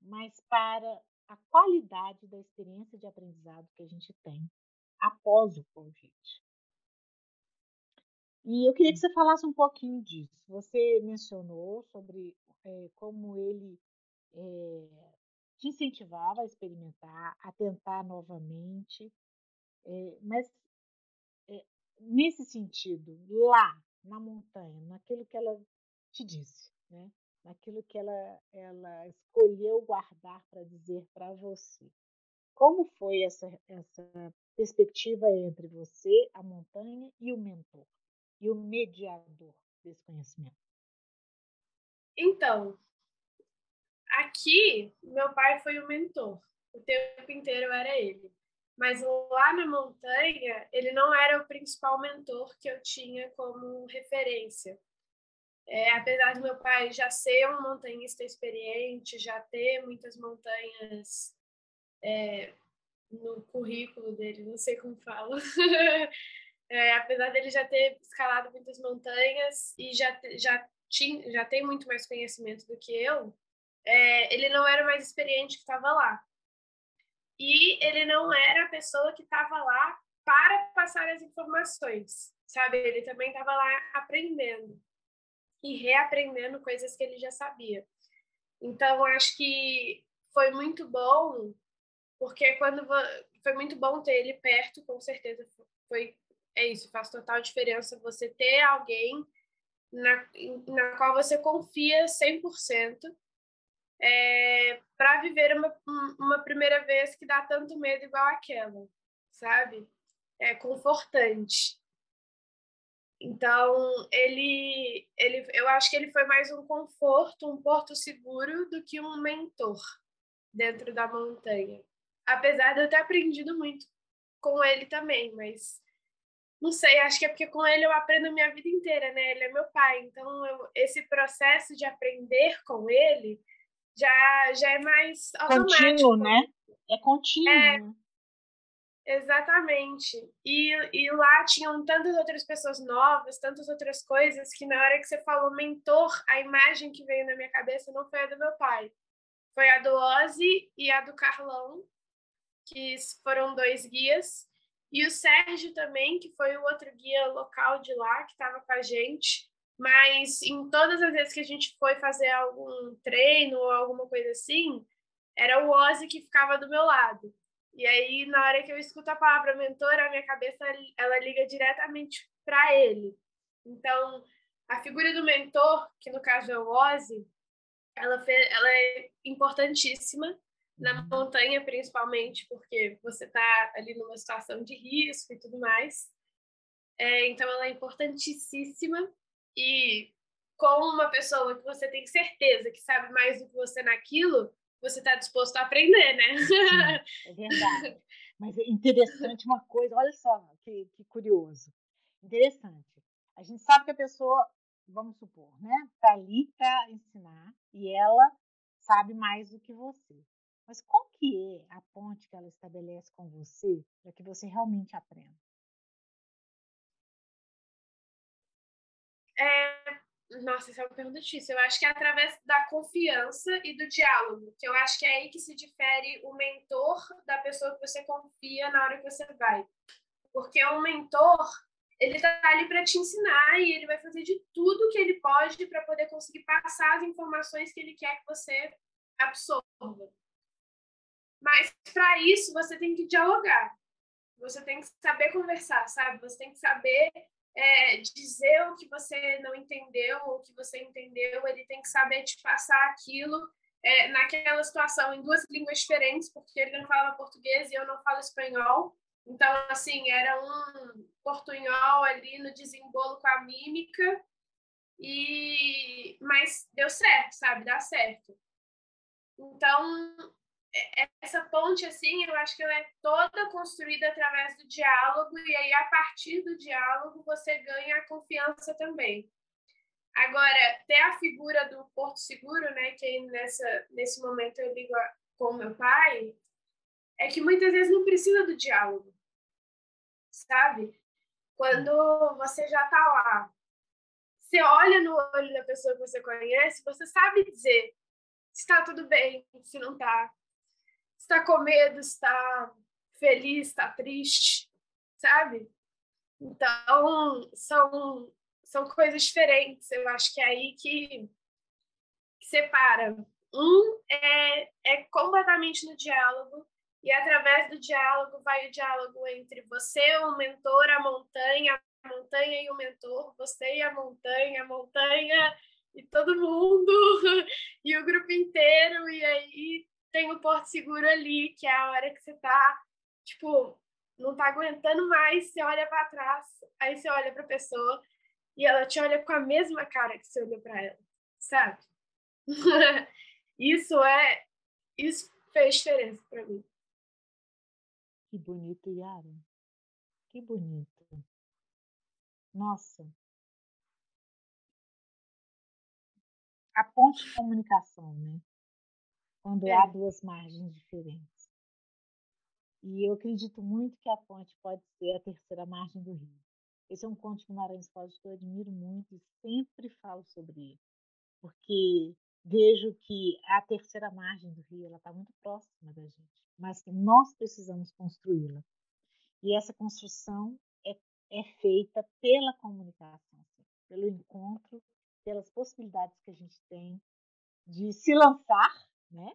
mas para a qualidade da experiência de aprendizado que a gente tem após o convite. E eu queria que você falasse um pouquinho disso. Você mencionou sobre é, como ele é, te incentivava a experimentar, a tentar novamente, é, mas nesse sentido, lá na montanha, naquilo que ela te disse, né? Naquilo que ela, ela escolheu guardar para dizer para você. Como foi essa, essa perspectiva entre você, a montanha e o mentor, e o mediador desse conhecimento? Então, aqui, meu pai foi o mentor. O tempo inteiro era ele. Mas lá na montanha, ele não era o principal mentor que eu tinha como referência. É, apesar do meu pai já ser um montanhista experiente, já ter muitas montanhas é, no currículo dele, não sei como falo. é, apesar dele já ter escalado muitas montanhas e já, já, tinha, já tem muito mais conhecimento do que eu, é, ele não era mais experiente que estava lá. E ele não era a pessoa que estava lá para passar as informações, sabe? Ele também estava lá aprendendo e reaprendendo coisas que ele já sabia. Então, acho que foi muito bom, porque quando foi muito bom ter ele perto, com certeza foi é isso, faz total diferença você ter alguém na, na qual você confia 100%, é, para viver uma, uma primeira vez que dá tanto medo igual aquela, sabe? É confortante. Então, ele, ele, eu acho que ele foi mais um conforto, um porto seguro do que um mentor dentro da montanha. Apesar de eu ter aprendido muito com ele também, mas não sei, acho que é porque com ele eu aprendo a minha vida inteira, né? Ele é meu pai, então eu, esse processo de aprender com ele já, já é mais automático. Contínuo, né? É contínuo. É? Exatamente. E, e lá tinham tantas outras pessoas novas, tantas outras coisas, que na hora que você falou mentor, a imagem que veio na minha cabeça não foi a do meu pai. Foi a do Ozzy e a do Carlão, que foram dois guias. E o Sérgio também, que foi o outro guia local de lá, que estava com a gente. Mas em todas as vezes que a gente foi fazer algum treino ou alguma coisa assim, era o Ozzy que ficava do meu lado. E aí, na hora que eu escuto a palavra mentor, a minha cabeça ela liga diretamente para ele. Então, a figura do mentor, que no caso é o Ozzy, ela, fez, ela é importantíssima na montanha, principalmente, porque você está ali numa situação de risco e tudo mais. É, então, ela é importantíssima. E com uma pessoa que você tem certeza que sabe mais do que você naquilo, você está disposto a aprender, né? Sim, é verdade. Mas é interessante uma coisa, olha só que, que curioso. Interessante. A gente sabe que a pessoa, vamos supor, né, está ali para ensinar e ela sabe mais do que você. Mas qual que é a ponte que ela estabelece com você para que você realmente aprenda? É, nossa, essa é uma pergunta difícil. Eu acho que é através da confiança e do diálogo, que eu acho que é aí que se difere o mentor da pessoa que você confia na hora que você vai. Porque o mentor, ele tá ali para te ensinar e ele vai fazer de tudo que ele pode para poder conseguir passar as informações que ele quer que você absorva. Mas para isso você tem que dialogar. Você tem que saber conversar, sabe? Você tem que saber é, dizer o que você não entendeu ou o que você entendeu, ele tem que saber te passar aquilo é, naquela situação em duas línguas diferentes, porque ele não falava português e eu não falo espanhol. Então, assim, era um portunhol ali no desembolo com a mímica, e mas deu certo, sabe? Dá certo. Então, essa ponte, assim, eu acho que ela é toda construída através do diálogo, e aí, a partir do diálogo, você ganha a confiança também. Agora, ter a figura do Porto Seguro, né, que nessa, nesse momento eu ligo com meu pai, é que muitas vezes não precisa do diálogo, sabe? Quando você já está lá, você olha no olho da pessoa que você conhece, você sabe dizer se está tudo bem, se não está, está com medo, está feliz, está triste, sabe? Então, são são coisas diferentes. Eu acho que é aí que, que separa. Um é, é completamente no diálogo, e através do diálogo vai o diálogo entre você, o mentor, a montanha, a montanha e o mentor, você e a montanha, a montanha e todo mundo, e o grupo inteiro, e aí tem o Porto Seguro ali, que é a hora que você tá, tipo, não tá aguentando mais, você olha para trás, aí você olha para pessoa e ela te olha com a mesma cara que você olhou para ela, sabe? isso é. Isso fez diferença para mim. Que bonito, Yara. Que bonito. Nossa. A ponte de comunicação, né? Quando é. há duas margens diferentes. E eu acredito muito que a ponte pode ser a terceira margem do rio. Esse é um conto de Guimarães Rosa que eu admiro muito e sempre falo sobre ele, porque vejo que a terceira margem do rio está muito próxima da gente, mas que nós precisamos construí-la. E essa construção é, é feita pela comunicação, pelo encontro, pelas possibilidades que a gente tem de se lançar, né?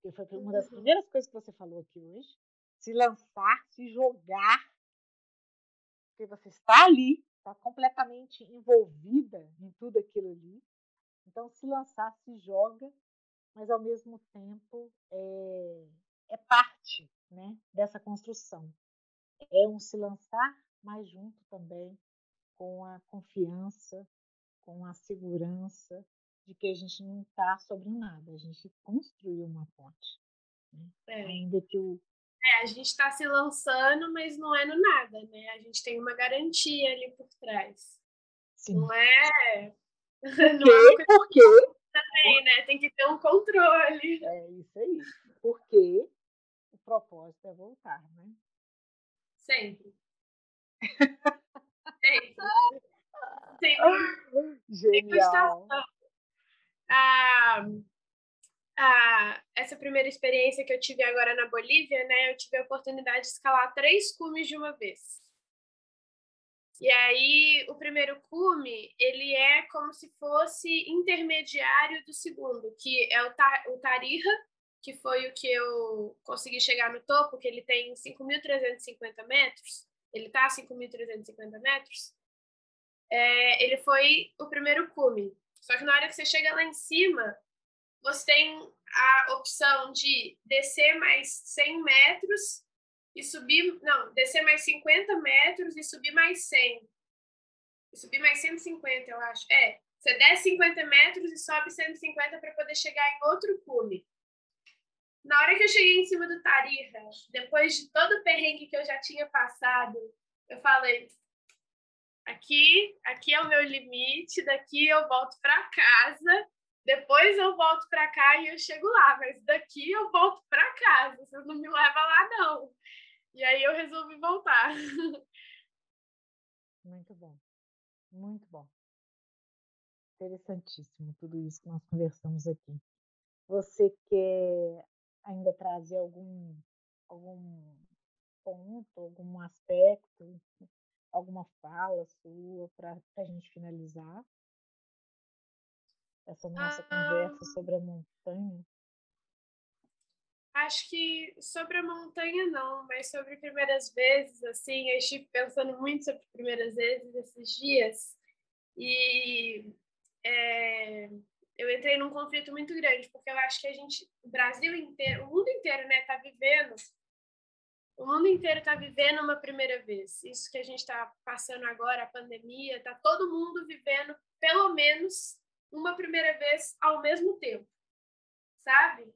Que foi uma das uhum. primeiras coisas que você falou aqui hoje. Se lançar, se jogar porque você está ali, está completamente envolvida em tudo aquilo ali. Então, se lançar, se joga, mas ao mesmo tempo é, é parte né, dessa construção. É um se lançar, mas junto também com a confiança, com a segurança de que a gente não está sobre nada, a gente construiu uma ponte. Né? É. Ainda que o, é, a gente está se lançando, mas não é no nada, né? A gente tem uma garantia ali por trás. Sim. Não é. Não é Por quê? Também, né? Tem que ter um controle. É isso aí. Porque o propósito é voltar, né? Sempre. Sempre. Sempre. Genial. Ah, a, essa primeira experiência que eu tive agora na Bolívia, né, eu tive a oportunidade de escalar três cumes de uma vez. E aí, o primeiro cume, ele é como se fosse intermediário do segundo, que é o, ta, o Tarija, que foi o que eu consegui chegar no topo, que ele tem 5.350 metros, ele está a 5.350 metros. É, ele foi o primeiro cume. Só que na hora que você chega lá em cima, você tem a opção de descer mais 100 metros e subir, não, descer mais 50 metros e subir mais 100. E subir mais 150, eu acho. É, você desce 50 metros e sobe 150 para poder chegar em outro cume. Na hora que eu cheguei em cima do Tarija, depois de todo o perrengue que eu já tinha passado, eu falei: aqui, aqui é o meu limite, daqui eu volto para casa depois eu volto para cá e eu chego lá, mas daqui eu volto para casa. Você não me leva lá, não. E aí eu resolvi voltar. Muito bom. Muito bom. Interessantíssimo tudo isso que nós conversamos aqui. Você quer ainda trazer algum, algum ponto, algum aspecto, alguma fala sua para a gente finalizar? essa nossa ah, conversa sobre a montanha? Acho que sobre a montanha não, mas sobre primeiras vezes, assim, eu estive pensando muito sobre primeiras vezes esses dias e é, eu entrei num conflito muito grande, porque eu acho que a gente, o Brasil inteiro, o mundo inteiro, né, tá vivendo, o mundo inteiro tá vivendo uma primeira vez. Isso que a gente está passando agora, a pandemia, tá todo mundo vivendo pelo menos uma primeira vez ao mesmo tempo, sabe?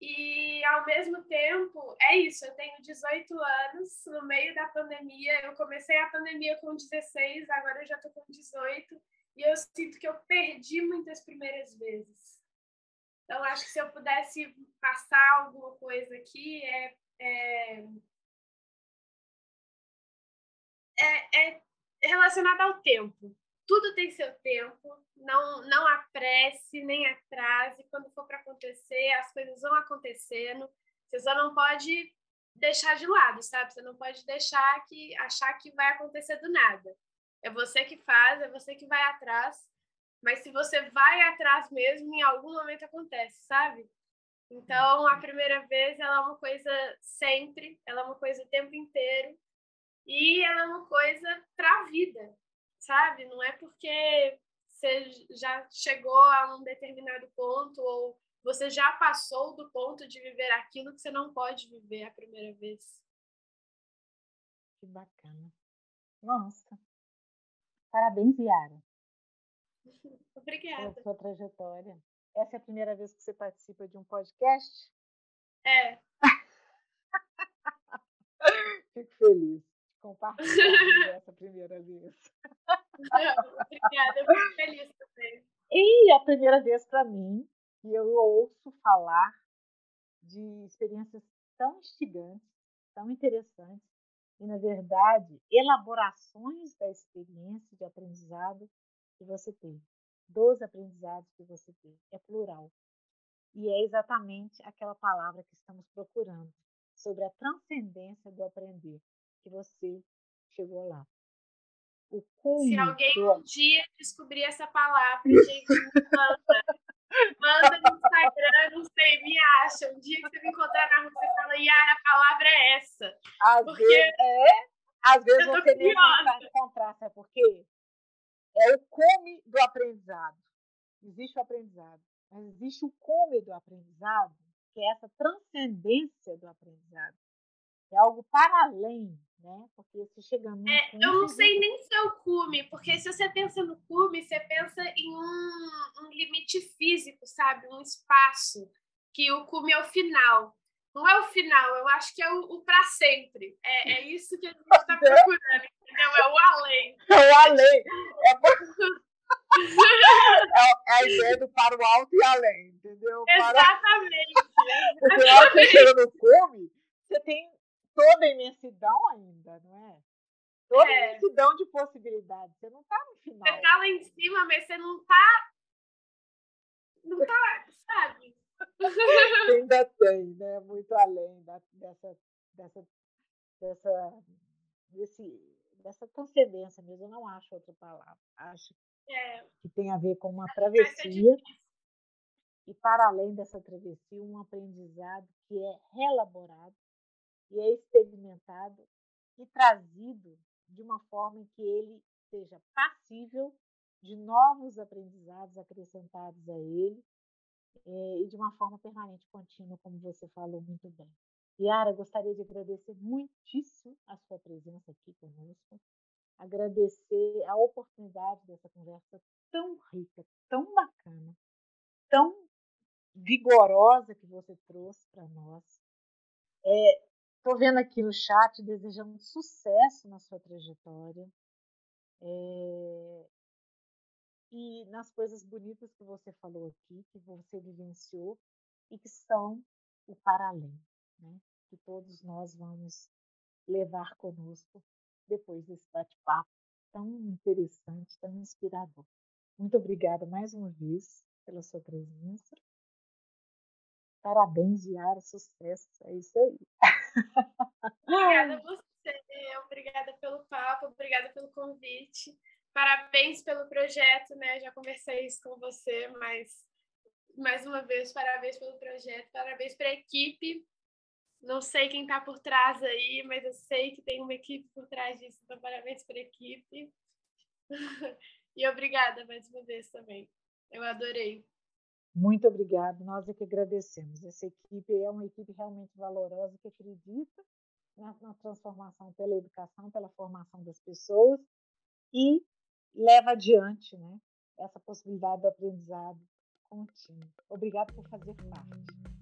E ao mesmo tempo, é isso, eu tenho 18 anos, no meio da pandemia, eu comecei a pandemia com 16, agora eu já tô com 18, e eu sinto que eu perdi muitas primeiras vezes. Então, acho que se eu pudesse passar alguma coisa aqui, é, é, é, é relacionado ao tempo tudo tem seu tempo, não, não apresse nem atrase. Quando for para acontecer, as coisas vão acontecendo. Você só não pode deixar de lado, sabe? Você não pode deixar que achar que vai acontecer do nada. É você que faz, é você que vai atrás. Mas se você vai atrás mesmo, em algum momento acontece, sabe? Então, a primeira vez ela é uma coisa sempre, ela é uma coisa o tempo inteiro e ela é uma coisa para a vida sabe? Não é porque você já chegou a um determinado ponto ou você já passou do ponto de viver aquilo que você não pode viver a primeira vez. Que bacana. Nossa. Parabéns, Yara. Obrigada. Pela sua trajetória. Essa é a primeira vez que você participa de um podcast? É. Fico feliz compartilhar essa primeira vez. Obrigada, eu fico feliz também. E a primeira vez para mim que eu ouço falar de experiências tão instigantes, tão interessantes, e, na verdade, elaborações da experiência de aprendizado que você teve, dos aprendizados que você teve. É plural. E é exatamente aquela palavra que estamos procurando, sobre a transcendência do aprender que você chegou lá. O Se alguém do... um dia descobrir essa palavra, gente, manda. Manda no Instagram, não sei, me acha. Um dia que você me encontrar na rua, você fala, Yara, a palavra é essa. Às Porque vezes, é, às vezes você nem vai encontrar, sabe por quê? É o come do aprendizado. Existe o aprendizado, mas existe o come do aprendizado, que é essa transcendência do aprendizado. É algo para além né? Porque se chegando é, cume, Eu não sei nem se é o cume, porque se você pensa no cume, você pensa em um, um limite físico, sabe? Um espaço, que o cume é o final. Não é o final, eu acho que é o, o para sempre. É, é isso que a gente está procurando, entendeu? É o além. É o além. É, é, a ideia do para o alto e além, entendeu? Exatamente. Para... Porque que você chega no cume, você tem toda a imensidão ainda, não é? Toda é. a imensidão de possibilidades. Você não está no final. Você está lá em cima, mas você não está. Não está, sabe? ainda tem, né? Muito além da, dessa, dessa, dessa, desse, dessa transcendência mesmo. Eu não acho outra palavra. Acho é. que tem a ver com uma travessia. E para além dessa travessia, um aprendizado que é relaborado e é experimentado e trazido de uma forma em que ele seja passível de novos aprendizados acrescentados a ele é, e de uma forma permanente contínua, como você falou muito bem. Yara, gostaria de agradecer muitíssimo a sua presença aqui conosco, agradecer a oportunidade dessa conversa tão rica, tão bacana, tão vigorosa que você trouxe para nós. É, Estou vendo aqui no chat, desejando sucesso na sua trajetória. É... E nas coisas bonitas que você falou aqui, que você vivenciou e que são o para além, né? Que todos nós vamos levar conosco depois desse bate-papo tão interessante, tão inspirador. Muito obrigada mais uma vez pela sua presença. Parabéns, Yara, sucesso. É isso aí. Obrigada a você, obrigada pelo papo, obrigada pelo convite. Parabéns pelo projeto, né? Já conversei isso com você, mas mais uma vez, parabéns pelo projeto, parabéns para a equipe. Não sei quem está por trás aí, mas eu sei que tem uma equipe por trás disso, então parabéns para a equipe. e obrigada mais uma vez também. Eu adorei. Muito obrigada, nós é que agradecemos. Essa equipe é uma equipe realmente valorosa que acredita na, na transformação pela educação, pela formação das pessoas e leva adiante né, essa possibilidade do aprendizado contínuo. Obrigada por fazer parte.